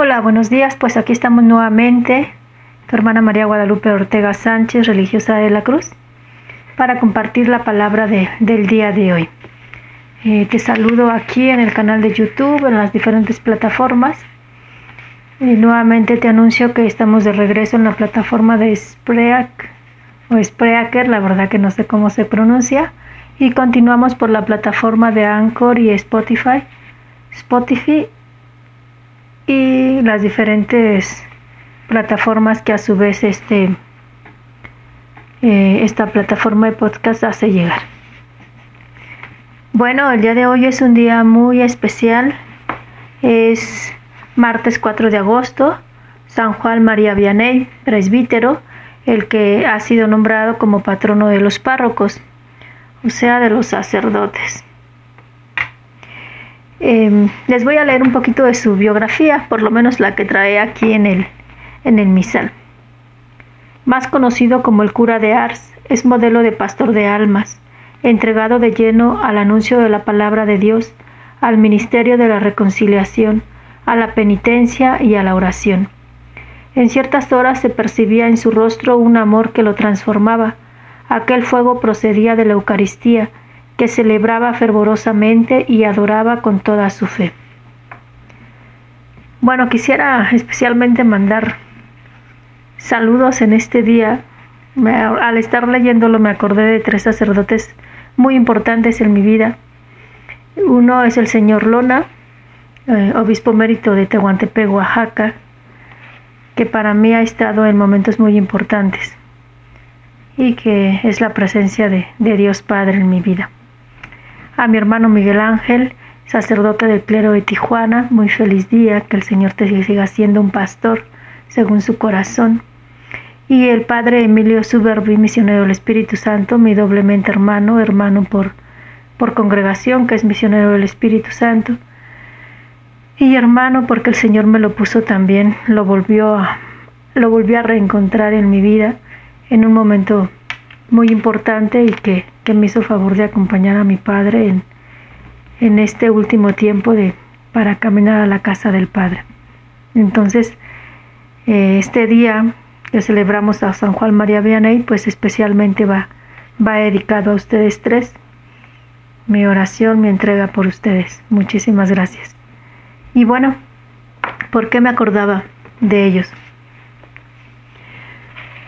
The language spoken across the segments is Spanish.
Hola, buenos días. Pues aquí estamos nuevamente, tu hermana María Guadalupe Ortega Sánchez, religiosa de la Cruz, para compartir la palabra de, del día de hoy. Eh, te saludo aquí en el canal de YouTube, en las diferentes plataformas. Y nuevamente te anuncio que estamos de regreso en la plataforma de Spreak o Spreaker, la verdad que no sé cómo se pronuncia. Y continuamos por la plataforma de Anchor y Spotify. Spotify y las diferentes plataformas que a su vez este eh, esta plataforma de podcast hace llegar. Bueno, el día de hoy es un día muy especial. Es martes 4 de agosto. San Juan María Vianney, presbítero, el que ha sido nombrado como patrono de los párrocos, o sea, de los sacerdotes. Em, les voy a leer un poquito de su biografía, por lo menos la que trae aquí en el, en el misal. Más conocido como el cura de Ars, es modelo de pastor de almas, entregado de lleno al anuncio de la palabra de Dios, al ministerio de la reconciliación, a la penitencia y a la oración. En ciertas horas se percibía en su rostro un amor que lo transformaba. Aquel fuego procedía de la Eucaristía, que celebraba fervorosamente y adoraba con toda su fe. Bueno, quisiera especialmente mandar saludos en este día. al estar leyéndolo me acordé de tres sacerdotes muy importantes en mi vida. Uno es el señor Lona, eh, obispo mérito de Tehuantepec, Oaxaca, que para mí ha estado en momentos muy importantes y que es la presencia de Dios Padre en mi vida a mi hermano Miguel Ángel, sacerdote del clero de Tijuana, muy feliz día, que el Señor te siga siendo un pastor según su corazón. Y el padre Emilio Suberbi, misionero del Espíritu Santo, mi doblemente hermano, hermano por, por congregación, que es misionero del Espíritu Santo. Y hermano porque el Señor me lo puso también, lo volvió a, lo volvió a reencontrar en mi vida en un momento muy importante y que, me hizo favor de acompañar a mi padre en, en este último tiempo de, para caminar a la casa del Padre. Entonces, eh, este día que celebramos a San Juan María Vianney, pues especialmente va, va dedicado a ustedes tres. Mi oración, mi entrega por ustedes. Muchísimas gracias. Y bueno, ¿por qué me acordaba de ellos?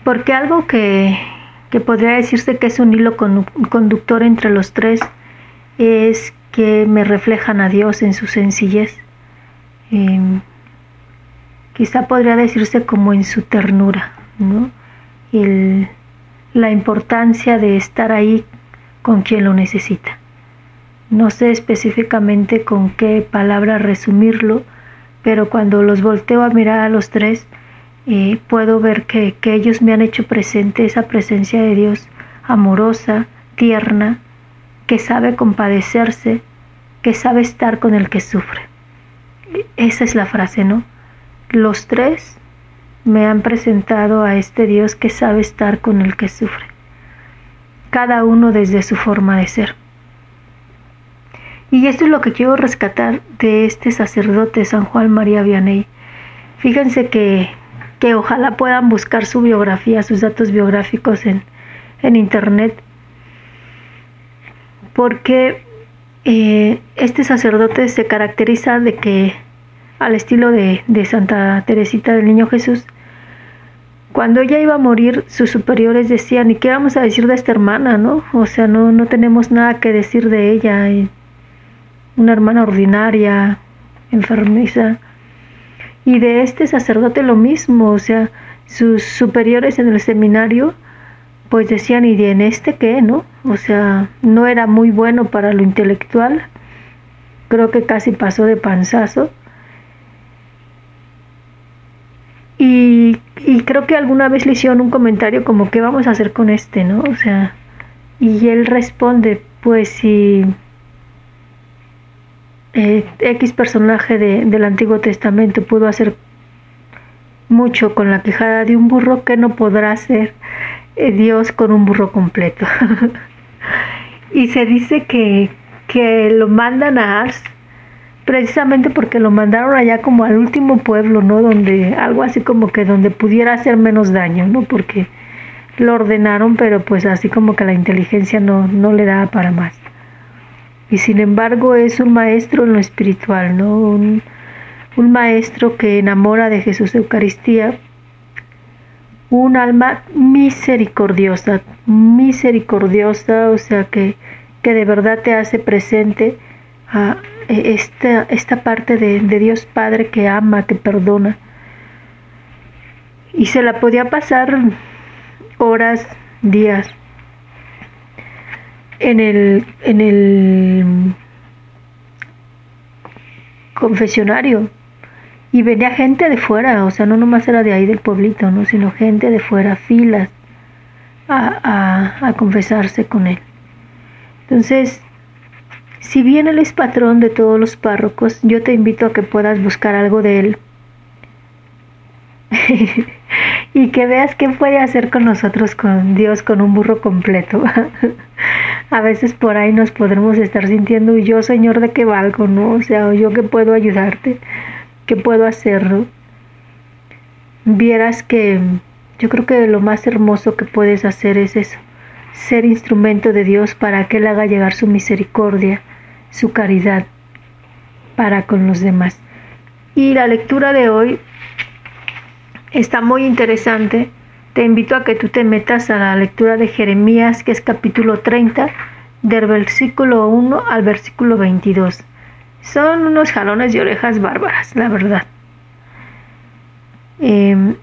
Porque algo que, que podría decirse que es un hilo conductor entre los tres, es que me reflejan a Dios en su sencillez. Em, quizá podría decirse como en su ternura, la importancia de estar ahí con quien lo necesita. No sé específicamente con qué palabra resumirlo, pero cuando los volteo a mirar a los tres, puedo ver que, que ellos me han hecho presente esa presencia de Dios amorosa, tierna, que sabe compadecerse, que sabe estar con el que sufre. Esa es la frase, ¿no? Los tres me han presentado a este Dios que sabe estar con el que sufre, cada uno desde su forma de ser. Y esto es lo que quiero rescatar de este sacerdote San Juan María Vianney. Fíjense que que ojalá puedan buscar su biografía, sus datos biográficos en, internet, porque eh, este sacerdote se caracteriza de que, al estilo de, de Santa Teresita del Niño Jesús, cuando ella iba a morir, sus superiores decían, ¿y qué vamos a decir de esta hermana, no? O sea, no, no tenemos nada que decir de ella. Una hermana ordinaria, enfermiza. Y de este sacerdote lo mismo, o sea, sus superiores en el seminario pues decían, ¿y en este qué, no? O sea, no era muy bueno para lo intelectual, creo que casi pasó de panzazo. Y, y creo que alguna vez le hicieron un comentario como, ¿qué vamos a hacer con este, no? O sea, y él responde, pues si eh, X personaje del Antiguo Testamento pudo hacer mucho con la quejada de un burro, que no podrá hacer eh, Dios con un burro completo? y se dice que, que lo mandan a Ars precisamente porque lo mandaron allá como al último pueblo, ¿no? Donde algo así como que donde pudiera hacer menos daño, ¿no? Porque lo ordenaron, pero pues así como que la inteligencia no, no le daba para más. Y sin embargo es un maestro en lo espiritual, ¿no? Un, maestro que enamora de Jesús Eucaristía, un alma misericordiosa, misericordiosa, o sea que, que de verdad te hace presente a esta, esta parte de, de Dios Padre que ama, que perdona. Y se la podía pasar horas, días en el, en el confesionario y venía gente de fuera, o sea, no nomás era de ahí del pueblito, ¿no? sino gente de fuera, filas, a, a, a confesarse con él. Entonces, si bien Él es patrón de todos los párrocos, yo te invito a que puedas buscar algo de Él y que veas qué puede hacer con nosotros, con Dios, con un burro completo. a veces por ahí nos podremos estar sintiendo, y yo, Señor, ¿de qué valgo? ¿No? O sea, yo que puedo ayudarte, ¿qué puedo hacer? Vieras que yo creo que lo más hermoso que puedes hacer es eso, ser instrumento de Dios para que Él haga llegar su misericordia su caridad para con los demás. Y la lectura de hoy está muy interesante. Te invito a que tú te metas a la lectura de Jeremías, que es capítulo 30, del versículo 1 al versículo 22. Son unos jalones de orejas bárbaras, la verdad. Em,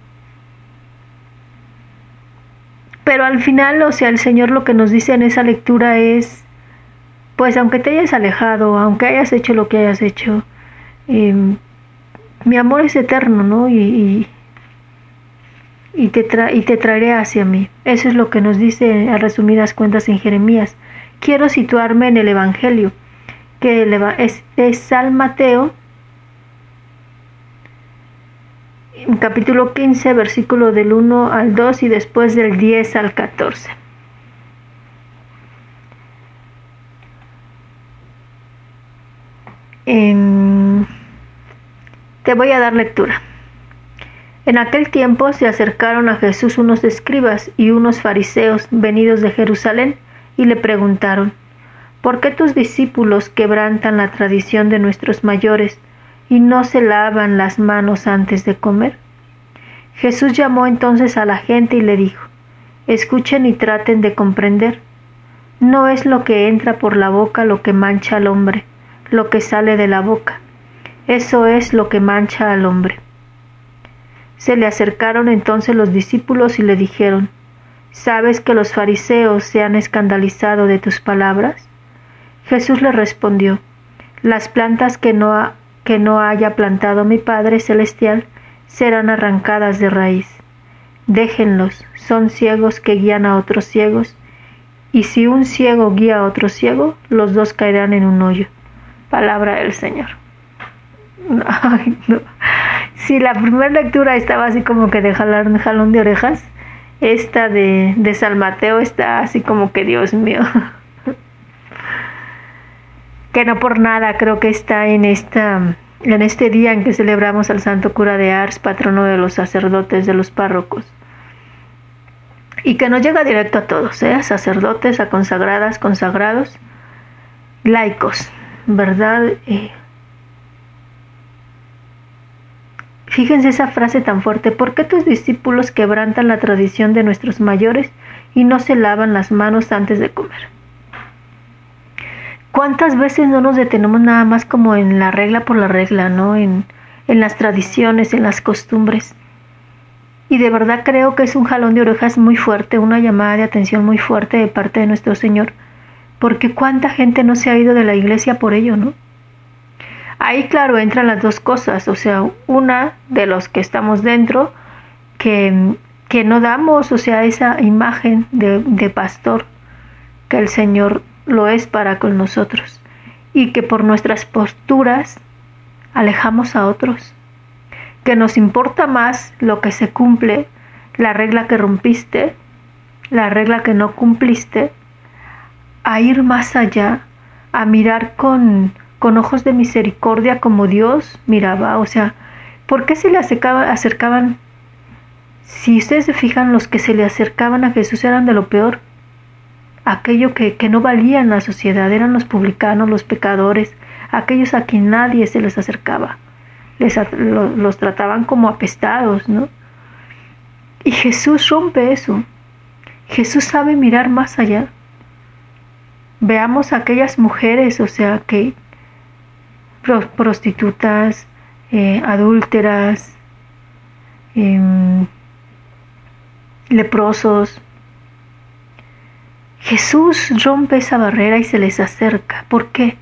pero al final, o sea, el Señor lo que nos dice en esa lectura es pues aunque te hayas alejado, aunque hayas hecho lo que hayas hecho, em, mi amor es eterno, ¿no? Y, y, te y te traeré hacia mí. Eso es lo que nos dice a resumidas cuentas en Jeremías. Quiero situarme en el Evangelio, que es, es San Mateo, capítulo 15, versículo del 1 al 2 y después del 10 al 14. Te voy a dar lectura. En aquel tiempo se acercaron a Jesús unos escribas y unos fariseos venidos de Jerusalén y le preguntaron, ¿por qué tus discípulos quebrantan la tradición de nuestros mayores y no se lavan las manos antes de comer? Jesús llamó entonces a la gente y le dijo, escuchen y traten de comprender. No es lo que entra por la boca lo que mancha al hombre, lo que sale de la boca. Eso es lo que mancha al hombre. Se le acercaron entonces los discípulos y le dijeron, ¿Sabes que los fariseos se han escandalizado de tus palabras? Jesús le respondió, Las plantas que no, que no haya plantado mi Padre Celestial serán arrancadas de raíz. Déjenlos, son ciegos que guían a otros ciegos, y si un ciego guía a otro ciego, los dos caerán en un hoyo. Palabra del Señor. Ay, no. Si la primera lectura estaba así como que de jalar, jalón de orejas, esta de, de San Mateo está así como que Dios mío. que no por nada creo que está en esta en este día en que celebramos al Santo Cura de Ars, patrono de los sacerdotes de los párrocos. Y que no llega directo a todos, ¿eh? sacerdotes, a consagradas, consagrados, laicos, ¿verdad? Eh, fíjense esa frase tan fuerte, ¿por qué tus discípulos quebrantan la tradición de nuestros mayores y no se lavan las manos antes de comer? ¿Cuántas veces no nos detenemos nada más como en la regla por la regla, ¿no? En, en las tradiciones, en las costumbres. Y de verdad creo que es un jalón de orejas muy fuerte, una llamada de atención muy fuerte de parte de nuestro Señor porque cuánta gente no se ha ido de la iglesia por ello, ¿no? Ahí, claro, entran las dos cosas, o sea, una de los que estamos dentro, que, que no damos, o sea, esa imagen de, de pastor que el Señor lo es para con nosotros, y que por nuestras posturas alejamos a otros, que nos importa más lo que se cumple, la regla que rompiste, la regla que no cumpliste, a ir más allá, a mirar con, con ojos de misericordia como Dios miraba. O sea, ¿por qué se le acercaban? Si ustedes se fijan, los que se le acercaban a Jesús eran de lo peor. Aquello que, que no valía en la sociedad eran los publicanos, los pecadores, aquellos a quien nadie se les acercaba. Les, los trataban como apestados, ¿no? Y Jesús rompe eso. Jesús sabe mirar más allá. Veamos a aquellas mujeres, o sea, que prostitutas, eh, adúlteras, em, leprosos. Jesús rompe esa barrera y se les acerca. ¿Por qué?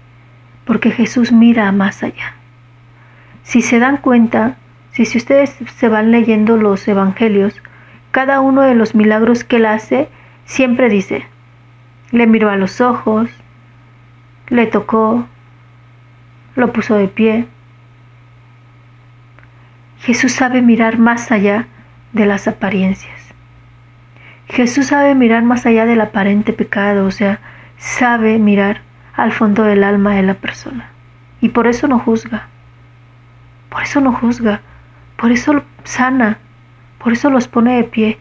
Porque Jesús mira más allá. Si se dan cuenta, si, si ustedes se van leyendo los evangelios, cada uno de los milagros que él hace siempre dice, le miró a los ojos, le tocó, lo puso de pie. Jesús sabe mirar más allá de las apariencias. Jesús sabe mirar más allá del aparente pecado, o sea, sabe mirar al fondo del alma de la persona. Y por eso no juzga. Por eso no juzga. Por eso sana. Por eso los pone de pie.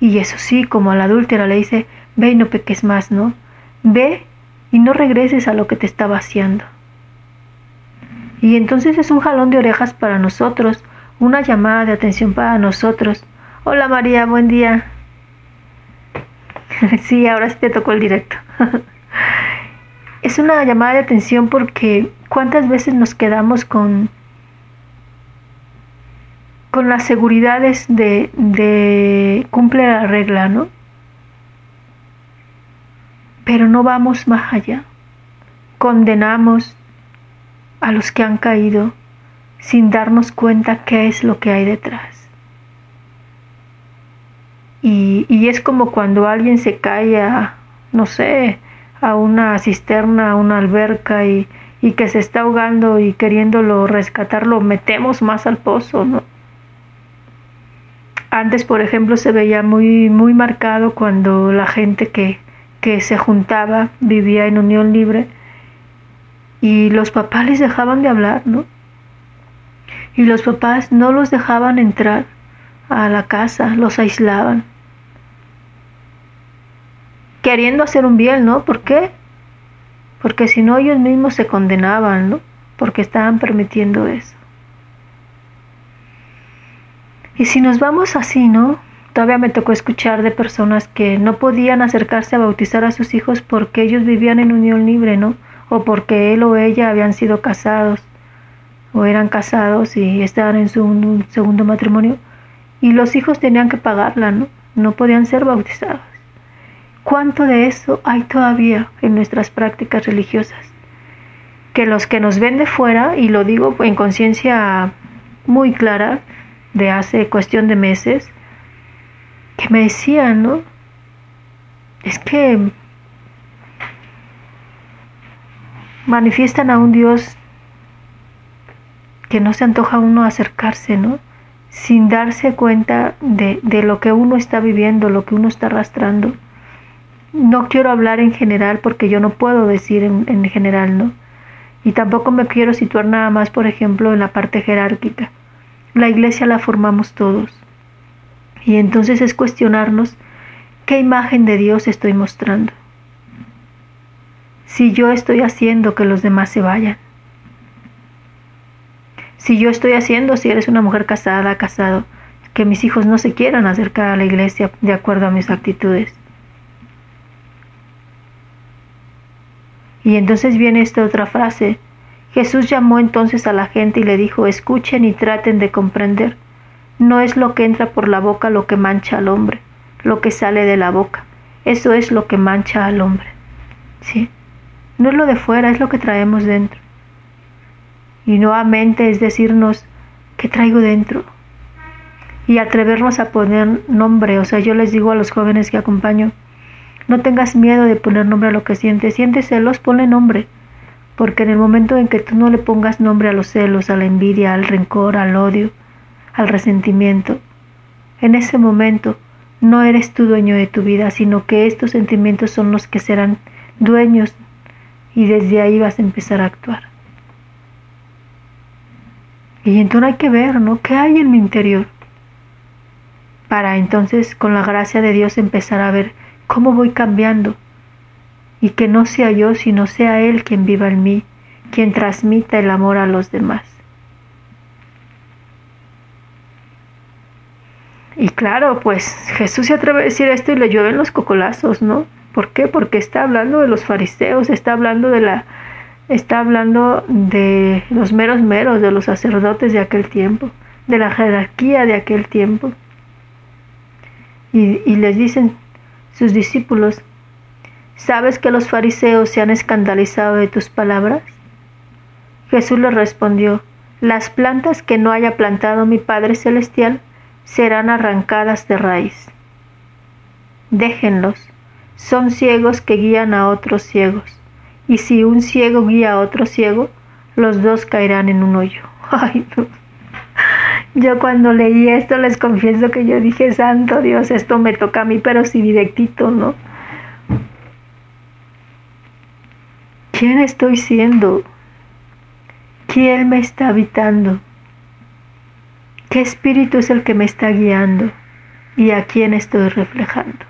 Y eso sí, como a la adúltera le dice, ve y no peques más, ¿no? Ve y no regreses a lo que te está vaciando. Y entonces es un jalón de orejas para nosotros, una llamada de atención para nosotros. Hola María, buen día. sí, ahora sí te tocó el directo. es una llamada de atención porque cuántas veces nos quedamos con con las seguridades de, de cumple la regla, ¿no? Pero no vamos más allá. Condenamos a los que han caído sin darnos cuenta qué es lo que hay detrás. Y, y es como cuando alguien se cae a, no sé, a una cisterna, a una alberca y, y que se está ahogando y queriéndolo rescatar, lo metemos más al pozo, ¿no? Antes, por ejemplo, se veía muy, muy marcado cuando la gente que, que se juntaba vivía en unión libre y los papás les dejaban de hablar, ¿no? Y los papás no los dejaban entrar a la casa, los aislaban. Queriendo hacer un bien, ¿no? ¿Por qué? Porque si no ellos mismos se condenaban, ¿no? Porque estaban permitiendo eso. Y si nos vamos así, ¿no? Todavía me tocó escuchar de personas que no podían acercarse a bautizar a sus hijos porque ellos vivían en unión libre, ¿no? O porque él o ella habían sido casados o eran casados y estaban en su segundo matrimonio y los hijos tenían que pagarla, ¿no? No podían ser bautizados. ¿Cuánto de eso hay todavía en nuestras prácticas religiosas? Que los que nos ven de fuera, y lo digo en conciencia muy clara, de hace cuestión de meses, que me decían, ¿no? Es que manifiestan a un Dios que no se antoja a uno acercarse, ¿no? Sin darse cuenta de, de, lo que uno está viviendo, lo que uno está arrastrando. No quiero hablar en general porque yo no puedo decir en, en general, ¿no? Y tampoco me quiero situar nada más, por ejemplo, en la parte jerárquica la iglesia la formamos todos. Y entonces es cuestionarnos qué imagen de Dios estoy mostrando. Si yo estoy haciendo que los demás se vayan. Si yo estoy haciendo, si eres una mujer casada, casado, que mis hijos no se quieran acercar a la iglesia de acuerdo a mis actitudes. Y entonces viene esta otra frase, Jesús llamó entonces a la gente y le dijo, escuchen y traten de comprender. No es lo que entra por la boca lo que mancha al hombre, lo que sale de la boca. Eso es lo que mancha al hombre. ¿Sí? No es lo de fuera, es lo que traemos dentro. Y nuevamente es decirnos, ¿qué traigo dentro? Y atrevernos a poner nombre. O sea, yo les digo a los jóvenes que acompaño, no tengas miedo de poner nombre a lo que sientes. Sientes celos, ponle nombre porque en el momento en que tú no le pongas nombre a los celos, a la envidia, al rencor, al odio, al resentimiento, en ese momento no eres tú dueño de tu vida, sino que estos sentimientos son los que serán dueños y desde ahí vas a empezar a actuar. Y entonces hay que ver, ¿no? ¿Qué hay en mi interior? Para entonces, con la gracia de Dios, empezar a ver cómo voy cambiando. Y que no sea yo, sino sea Él quien viva en mí, quien transmita el amor a los demás. Y claro, pues Jesús se atreve a decir esto y le llueven los cocolazos, ¿no? ¿Por qué? Porque está hablando de los fariseos, está hablando de la está hablando de los meros meros, de los sacerdotes de aquel tiempo, de la jerarquía de aquel tiempo. Y, y les dicen sus discípulos, ¿sabes que los fariseos se han escandalizado de tus palabras? Jesús les respondió, las plantas que no haya plantado mi Padre Celestial serán arrancadas de raíz. Déjenlos, son ciegos que guían a otros ciegos, y si un ciego guía a otro ciego, los dos caerán en un hoyo. Ay, Yo cuando leí esto les confieso que yo dije, Santo Dios, esto me toca a mí, pero sí directito, ¿no? ¿Quién estoy siendo? ¿Quién me está habitando? ¿Qué espíritu es el que me está guiando? ¿Y a quién estoy reflejando?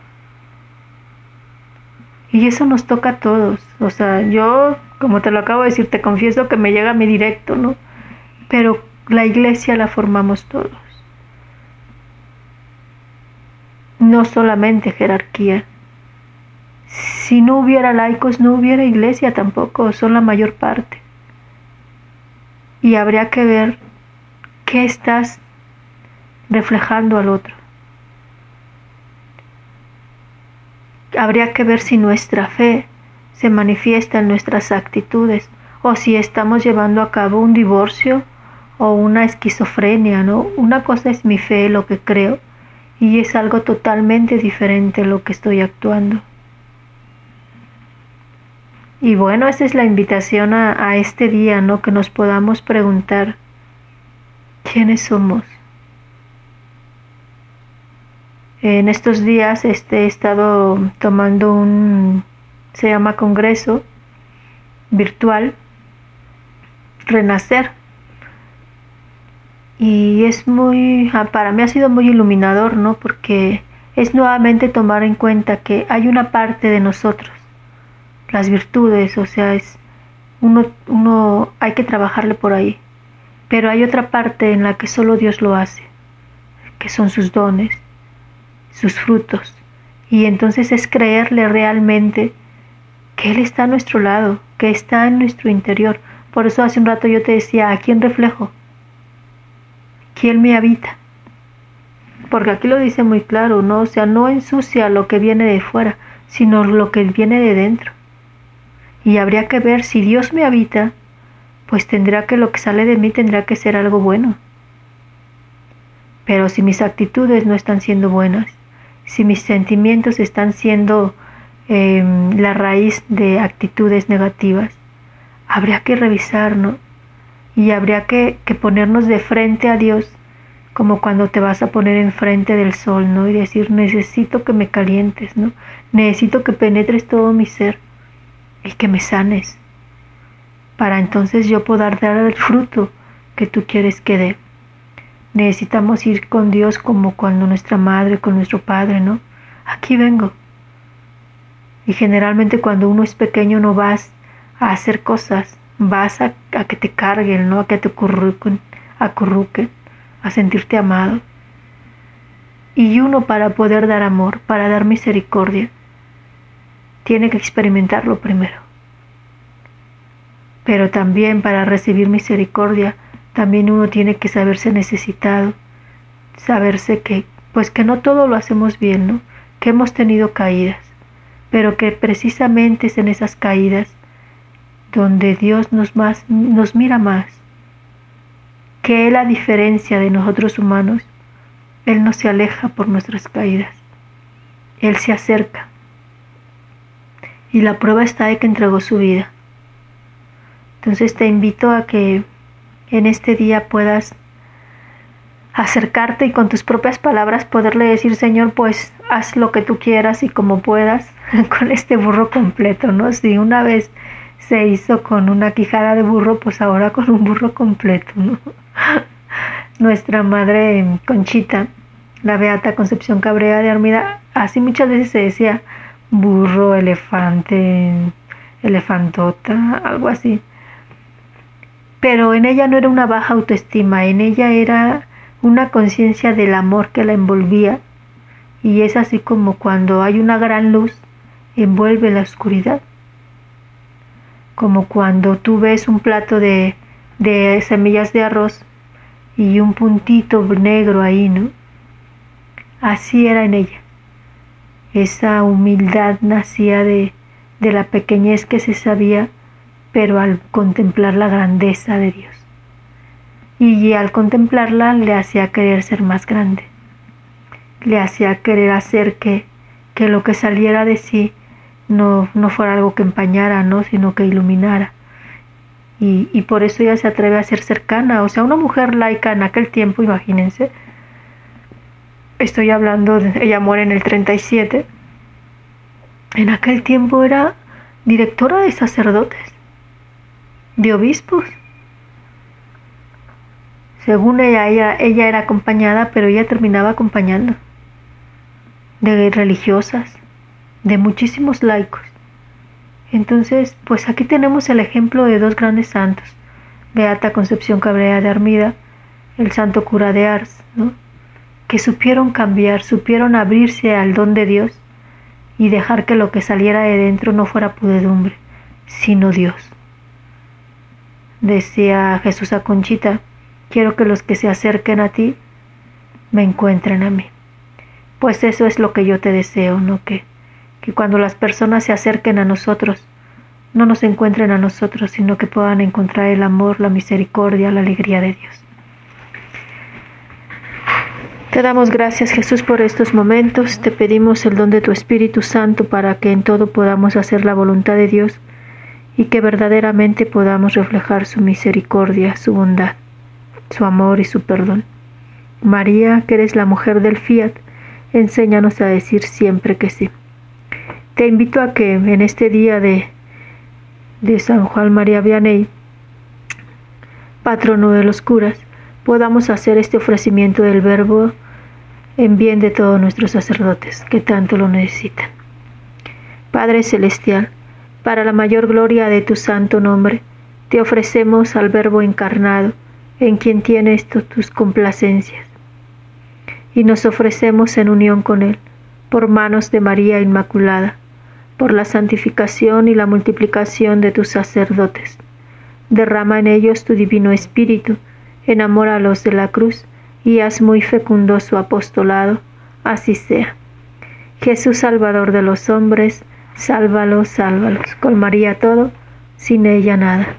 Y eso nos toca a todos. O sea, yo, como te lo acabo de decir, te confieso que me llega a mi directo, ¿no? Pero la iglesia la formamos todos. No solamente jerarquía. Si no hubiera laicos, no hubiera iglesia tampoco, son la mayor parte. Y habría que ver qué estás reflejando al otro. Habría que ver si nuestra fe se manifiesta en nuestras actitudes o si estamos llevando a cabo un divorcio o una esquizofrenia, ¿no? Una cosa es mi fe, lo que creo, y es algo totalmente diferente lo que estoy actuando. Y bueno, esa es la invitación a, a este día, ¿no? Que nos podamos preguntar quiénes somos. En estos días este, he estado tomando un, se llama Congreso virtual, Renacer. Y es muy, ah, para mí ha sido muy iluminador, ¿no? Porque es nuevamente tomar en cuenta que hay una parte de nosotros, las virtudes, o sea, es uno, uno hay que trabajarle por ahí. Pero hay otra parte en la que solo Dios lo hace, que son sus dones sus frutos. Y entonces es creerle realmente que Él está a nuestro lado, que está en nuestro interior. Por eso hace un rato yo te decía, ¿a quién reflejo? ¿Quién me habita? Porque aquí lo dice muy claro, ¿no? O sea, no ensucia lo que viene de fuera, sino lo que viene de dentro. Y habría que ver si Dios me habita, pues tendrá que lo que sale de mí tendrá que ser algo bueno. Pero si mis actitudes no están siendo buenas, si mis sentimientos están siendo em, la raíz de actitudes negativas, habría que revisar, ¿no? Y habría que, que, ponernos de frente a Dios, como cuando te vas a poner enfrente del sol, ¿no? Y decir, necesito que me calientes, ¿no? Necesito que penetres todo mi ser y que me sanes, para entonces yo poder dar el fruto que tú quieres que dé. Necesitamos ir con Dios como cuando nuestra madre, con nuestro padre, ¿no? Aquí vengo. Y generalmente cuando uno es pequeño no vas a hacer cosas, vas a, que te carguen, ¿no? A que te acurruquen, acurruquen, a sentirte amado. Y uno para poder dar amor, para dar misericordia, tiene que experimentarlo primero. Pero también para recibir misericordia, también uno tiene que saberse necesitado, saberse que, pues que no todo lo hacemos bien, ¿no? Que hemos tenido caídas, pero que precisamente es en esas caídas donde Dios nos, más, nos mira más, que Él a diferencia de nosotros humanos, Él no se aleja por nuestras caídas, Él se acerca. Y la prueba está de que entregó su vida. Entonces te invito a que en este día puedas acercarte y con tus propias palabras poderle decir, Señor, pues haz lo que tú quieras y como puedas con este burro completo, ¿no? Si una vez se hizo con una quijada de burro, pues ahora con un burro completo. Nuestra madre Conchita, la Beata Concepción Cabrera de Armida, así muchas veces se decía burro, elefante, elefantota, algo así. Pero en ella no era una baja autoestima, en ella era una conciencia del amor que la envolvía. Y es así como cuando hay una gran luz, envuelve la oscuridad como cuando tú ves un plato de, de semillas de arroz y un puntito negro ahí, ¿no? Así era en ella. Esa humildad nacía de, de la pequeñez que se sabía, pero al contemplar la grandeza de Dios. Y al contemplarla le hacía querer ser más grande. Le hacía querer hacer que, que lo que saliera de sí no, no fuera algo que empañara, ¿no? sino que iluminara. Y, y, por eso ella se atreve a ser cercana. O sea, una mujer laica en aquel tiempo, imagínense. Estoy hablando, de, ella muere en el 37. En aquel tiempo era directora de sacerdotes, de obispos. Según ella, ella, ella era acompañada, pero ella terminaba acompañando de religiosas, de muchísimos laicos. Entonces, pues aquí tenemos el ejemplo de dos grandes santos, Beata Concepción Cabrera de Armida, el santo cura de Ars, ¿no? que supieron cambiar, supieron abrirse al don de Dios y dejar que lo que saliera de dentro no fuera pudedumbre, sino Dios. Decía Jesús a Conchita, quiero que los que se acerquen a ti me encuentren a mí. Pues eso es lo que yo te deseo, ¿no? Que que cuando las personas se acerquen a nosotros, no nos encuentren a nosotros, sino que puedan encontrar el amor, la misericordia, la alegría de Dios. Te damos gracias Jesús por estos momentos, te pedimos el don de tu Espíritu Santo para que en todo podamos hacer la voluntad de Dios y que verdaderamente podamos reflejar su misericordia, su bondad, su amor y su perdón. María, que eres la mujer del fiat, enséñanos a decir siempre que sí. Te invito a que en este día de, de San Juan María Vianney, patrono de los curas, podamos hacer este ofrecimiento del Verbo en bien de todos nuestros sacerdotes que tanto lo necesitan. Padre Celestial, para la mayor gloria de tu santo nombre, te ofrecemos al Verbo encarnado, en quien tienes tus complacencias, y nos ofrecemos en unión con Él, por manos de María Inmaculada, por la santificación y la multiplicación de tus sacerdotes. Derrama en ellos tu divino espíritu, enamóralos de la cruz y haz muy fecundo su apostolado, así sea. Jesús Salvador de los hombres, sálvalos, sálvalos. Con María todo, sin ella nada.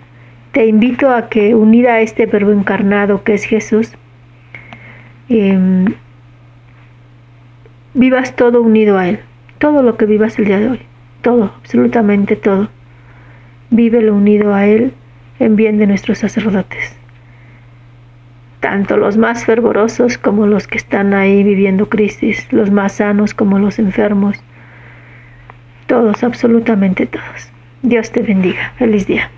Te invito a que, unida a este verbo encarnado que es Jesús, eh, vivas todo unido a Él, todo lo que vivas el día de hoy todo, absolutamente todo. Vívelo unido a Él en bien de nuestros sacerdotes, tanto los más fervorosos como los que están ahí viviendo crisis, los más sanos como los enfermos, todos, absolutamente todos. Dios te bendiga. Feliz día.